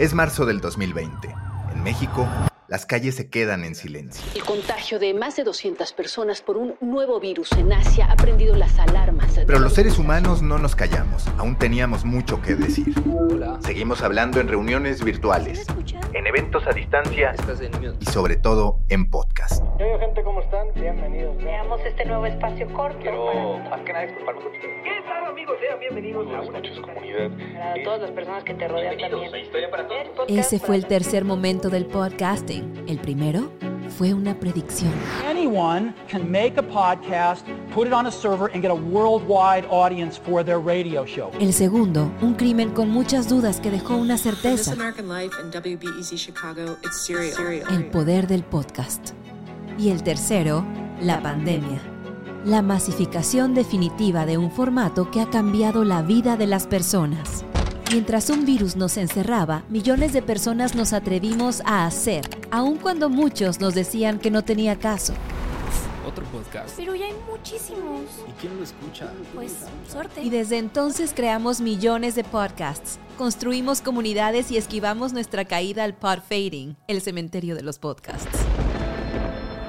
Es marzo del 2020. En México, las calles se quedan en silencio. El contagio de más de 200 personas por un nuevo virus en Asia ha prendido las alarmas. Pero los seres humanos no nos callamos. Aún teníamos mucho que decir. Seguimos hablando en reuniones virtuales, en eventos a distancia y sobre todo en podcast. Hola gente, ¿cómo están? Bienvenidos. Veamos este nuevo espacio corto Quiero más que nada disculparme con ustedes. ¿Qué tal amigos? Sean bienvenidos a una noches, comunidad. para todas las personas que te rodean también. Ese fue el tercer momento del podcasting. El primero fue una predicción. Anyone can make a podcast, put it on a server, and get a worldwide audience for their radio show. El segundo, un crimen con muchas dudas que dejó una certeza. American Life and WBEZ Chicago, it's serial. serial. El poder del podcast. Y el tercero, la pandemia. La masificación definitiva de un formato que ha cambiado la vida de las personas. Mientras un virus nos encerraba, millones de personas nos atrevimos a hacer, aun cuando muchos nos decían que no tenía caso. Otro podcast. Pero ya hay muchísimos. ¿Y quién lo escucha? Pues suerte. Y desde entonces creamos millones de podcasts, construimos comunidades y esquivamos nuestra caída al pod fading, el cementerio de los podcasts.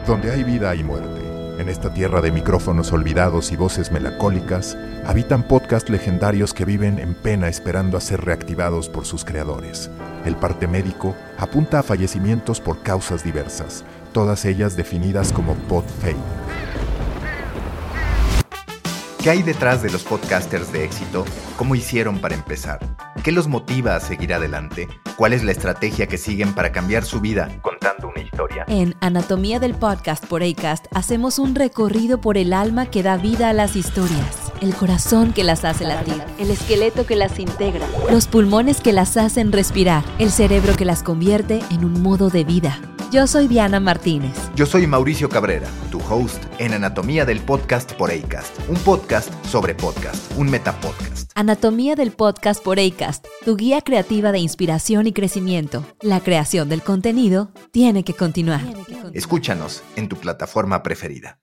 Donde hay vida hay muerte. En esta tierra de micrófonos olvidados y voces melancólicas, habitan podcasts legendarios que viven en pena esperando a ser reactivados por sus creadores. El parte médico apunta a fallecimientos por causas diversas, todas ellas definidas como pod fade. ¿Qué hay detrás de los podcasters de éxito? ¿Cómo hicieron para empezar? ¿Qué los motiva a seguir adelante? ¿Cuál es la estrategia que siguen para cambiar su vida contando una historia? En Anatomía del Podcast por Acast hacemos un recorrido por el alma que da vida a las historias, el corazón que las hace latir, el esqueleto que las integra, los pulmones que las hacen respirar, el cerebro que las convierte en un modo de vida. Yo soy Diana Martínez. Yo soy Mauricio Cabrera, tu host en Anatomía del Podcast por Acast, un podcast sobre podcast, un metapodcast. Anatomía del Podcast por Acast, tu guía creativa de inspiración y crecimiento. La creación del contenido tiene que continuar. Escúchanos en tu plataforma preferida.